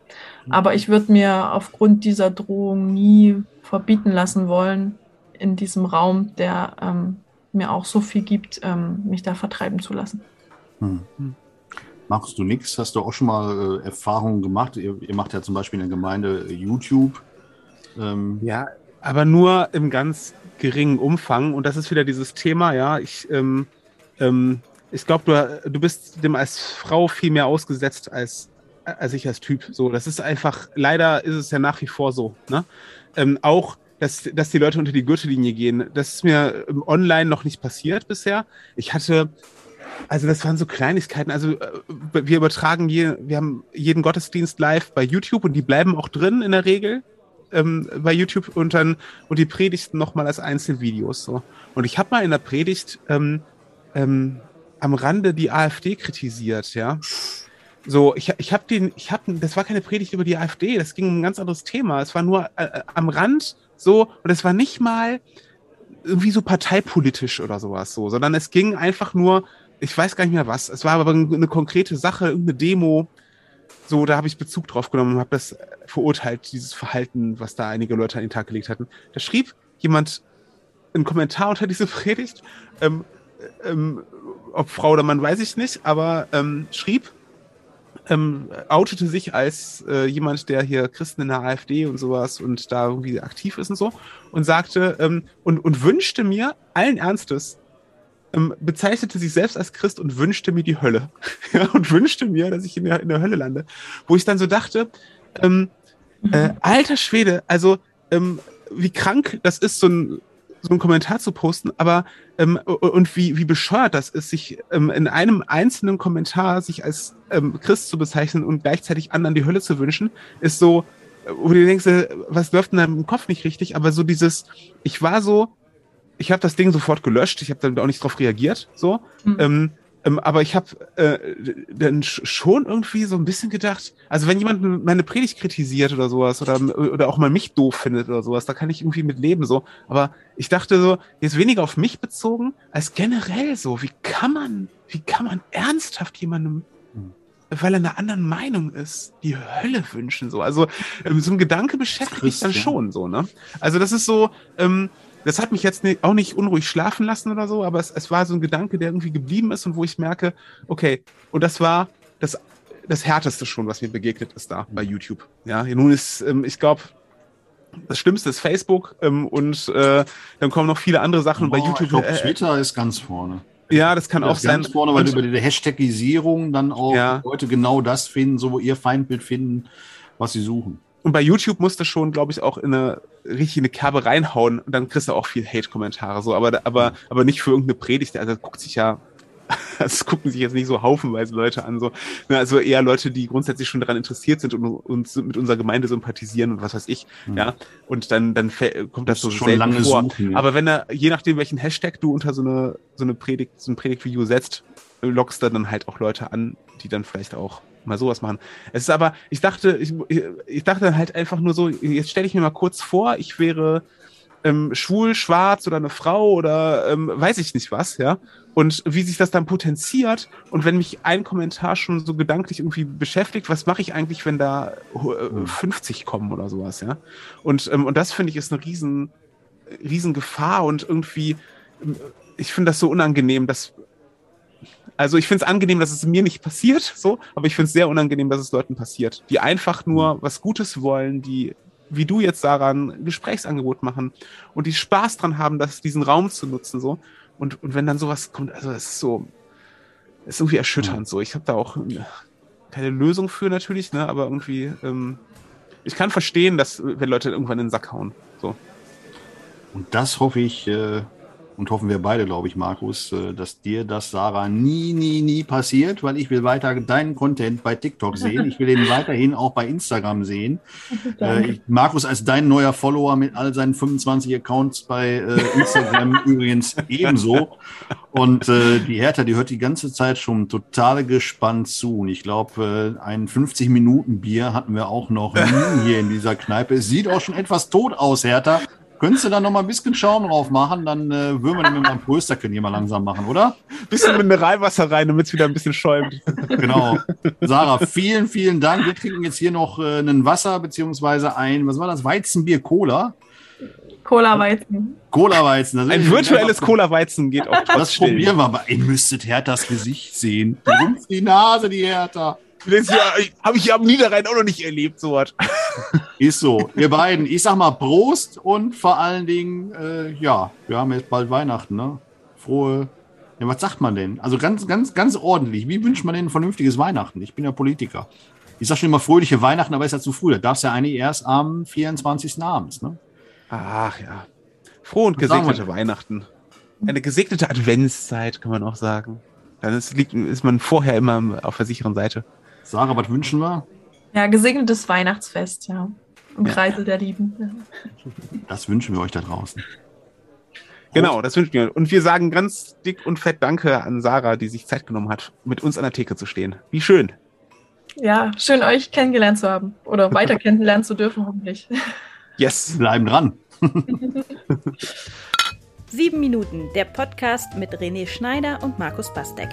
Mhm. Aber ich würde mir aufgrund dieser Drohung nie verbieten lassen wollen, in diesem Raum, der ähm, mir auch so viel gibt, ähm, mich da vertreiben zu lassen. Hm. Machst du nichts? Hast du auch schon mal äh, Erfahrungen gemacht? Ihr, ihr, macht ja zum Beispiel in der Gemeinde äh, YouTube. Ähm. Ja, aber nur im ganz geringen Umfang. Und das ist wieder dieses Thema, ja, ich ähm, ähm, ich glaube, du, du bist dem als Frau viel mehr ausgesetzt als, als ich als Typ. So, das ist einfach, leider ist es ja nach wie vor so. Ne? Ähm, auch, dass, dass die Leute unter die Gürtellinie gehen. Das ist mir online noch nicht passiert bisher. Ich hatte, also das waren so Kleinigkeiten. Also äh, wir übertragen je, wir haben jeden Gottesdienst live bei YouTube und die bleiben auch drin in der Regel. ähm, bei YouTube und dann und die Predigten nochmal als Einzelvideos so. Und ich habe mal in der Predigt ähm, ähm, am Rande die AfD kritisiert, ja. So, ich, ich habe den, ich habe, das war keine Predigt über die AfD, das ging um ein ganz anderes Thema. Es war nur äh, äh am Rand so und es war nicht mal irgendwie so parteipolitisch oder sowas so, sondern es ging einfach nur, ich weiß gar nicht mehr was. Es war aber eine konkrete Sache, irgendeine Demo. So, da habe ich Bezug drauf genommen und habe das verurteilt, dieses Verhalten, was da einige Leute an den Tag gelegt hatten. Da schrieb jemand einen Kommentar unter diese Predigt, ähm, ähm, ob Frau oder Mann, weiß ich nicht, aber ähm, schrieb, ähm, outete sich als äh, jemand, der hier Christen in der AfD und sowas und da irgendwie aktiv ist und so und sagte ähm, und, und wünschte mir allen Ernstes, ähm, bezeichnete sich selbst als Christ und wünschte mir die Hölle. und wünschte mir, dass ich in der, in der Hölle lande. Wo ich dann so dachte, ähm, äh, alter Schwede, also ähm, wie krank das ist, so ein, so einen Kommentar zu posten, aber ähm, und wie, wie bescheuert das ist, sich ähm, in einem einzelnen Kommentar sich als ähm, Christ zu bezeichnen und gleichzeitig anderen die Hölle zu wünschen, ist so, wo du denkst, äh, was läuft in deinem Kopf nicht richtig, aber so dieses, ich war so, ich habe das Ding sofort gelöscht, ich habe dann auch nicht drauf reagiert, so. Mhm. Ähm, ähm, aber ich habe äh, dann schon irgendwie so ein bisschen gedacht, also wenn jemand meine Predigt kritisiert oder sowas oder, oder auch mal mich doof findet oder sowas, da kann ich irgendwie mit leben so. Aber ich dachte so, jetzt weniger auf mich bezogen als generell so. Wie kann man, wie kann man ernsthaft jemandem hm. weil er einer anderen Meinung ist, die Hölle wünschen so. Also ähm, so ein Gedanke beschäftigt mich dann schon so, ne? Also das ist so, ähm, das hat mich jetzt auch nicht unruhig schlafen lassen oder so, aber es, es war so ein Gedanke, der irgendwie geblieben ist und wo ich merke, okay, und das war das, das Härteste schon, was mir begegnet ist da bei YouTube. Ja, nun ist, ähm, ich glaube, das Schlimmste ist Facebook ähm, und äh, dann kommen noch viele andere Sachen Boah, bei YouTube. Ich glaub, äh, Twitter ist ganz vorne. Ja, das kann das auch sein. Ganz vorne, weil und, über die Hashtagisierung dann auch ja. Leute genau das finden, so ihr Feindbild finden, was sie suchen. Und bei YouTube musst du schon, glaube ich, auch in eine richtig eine Kerbe reinhauen und dann kriegst du auch viel Hate-Kommentare. So, aber, aber, aber nicht für irgendeine Predigt. Also das guckt sich ja, das gucken sich jetzt nicht so haufenweise Leute an. So. Also eher Leute, die grundsätzlich schon daran interessiert sind und uns mit unserer Gemeinde sympathisieren und was weiß ich. Mhm. Ja. Und dann, dann kommt das so schon lange vor. Suchen, ja. Aber wenn er, je nachdem, welchen Hashtag du unter so eine, so eine Predigt, so ein Predigtvideo setzt, lockst du dann halt auch Leute an, die dann vielleicht auch mal sowas machen. Es ist aber, ich dachte, ich, ich dachte halt einfach nur so, jetzt stelle ich mir mal kurz vor, ich wäre ähm, schwul, schwarz oder eine Frau oder ähm, weiß ich nicht was, ja. Und wie sich das dann potenziert und wenn mich ein Kommentar schon so gedanklich irgendwie beschäftigt, was mache ich eigentlich, wenn da äh, 50 kommen oder sowas, ja. Und, ähm, und das finde ich ist eine riesen, riesen Gefahr und irgendwie, ähm, ich finde das so unangenehm, dass also ich finde es angenehm, dass es mir nicht passiert, so, aber ich finde es sehr unangenehm, dass es Leuten passiert, die einfach nur mhm. was Gutes wollen, die wie du jetzt daran ein Gesprächsangebot machen und die Spaß dran haben, das, diesen Raum zu nutzen, so. Und, und wenn dann sowas kommt, also es ist so, es ist irgendwie erschütternd, so. Ich habe da auch keine Lösung für natürlich, ne, aber irgendwie, ähm, ich kann verstehen, dass wenn Leute irgendwann in den Sack hauen, so. Und das hoffe ich, äh, und hoffen wir beide, glaube ich, Markus, äh, dass dir das, Sarah, nie, nie, nie passiert, weil ich will weiter deinen Content bei TikTok sehen. Ich will ihn weiterhin auch bei Instagram sehen. Äh, Markus als dein neuer Follower mit all seinen 25 Accounts bei äh, Instagram übrigens ebenso. Und äh, die Hertha, die hört die ganze Zeit schon total gespannt zu. Und ich glaube, äh, ein 50-Minuten-Bier hatten wir auch noch nie hier in dieser Kneipe. Es sieht auch schon etwas tot aus, Hertha. Könntest du da noch mal ein bisschen Schaum drauf machen? Dann äh, würden wir den mit meinem Prösterchen hier mal langsam machen, oder? Bisschen Mineralwasser rein, damit es wieder ein bisschen schäumt. Genau. Sarah, vielen, vielen Dank. Wir trinken jetzt hier noch äh, ein Wasser, beziehungsweise ein, was war das? Weizenbier Cola. Cola-Weizen. Cola-Weizen. Ein virtuelles Cola-Weizen geht auch Das probieren wir mal. Ihr müsstet Herthas Gesicht sehen. Die die Nase, die Hertha. Ja, habe ich ja am Niederrhein auch noch nicht erlebt, so was. Ist so. Ihr beiden, ich sag mal Prost und vor allen Dingen, äh, ja, wir haben jetzt bald Weihnachten, ne? Frohe. Ja, was sagt man denn? Also ganz, ganz, ganz ordentlich. Wie wünscht man denn ein vernünftiges Weihnachten? Ich bin ja Politiker. Ich sag schon immer fröhliche Weihnachten, aber ist ja zu früh. Da darfst ja eigentlich erst am 24. abends, ne? Ach ja. Frohe und gesegnete Weihnachten. Eine gesegnete Adventszeit, kann man auch sagen. Dann ist, liegt, ist man vorher immer auf der sicheren Seite. Sarah, was wünschen wir? Ja, gesegnetes Weihnachtsfest, ja. Im Kreisel der Lieben. Ja. Das wünschen wir euch da draußen. Genau, das wünschen wir. Und wir sagen ganz dick und fett Danke an Sarah, die sich Zeit genommen hat, mit uns an der Theke zu stehen. Wie schön. Ja, schön euch kennengelernt zu haben. Oder weiter kennenlernen zu dürfen, hoffentlich. Yes. Bleiben dran. Sieben Minuten, der Podcast mit René Schneider und Markus Bastek.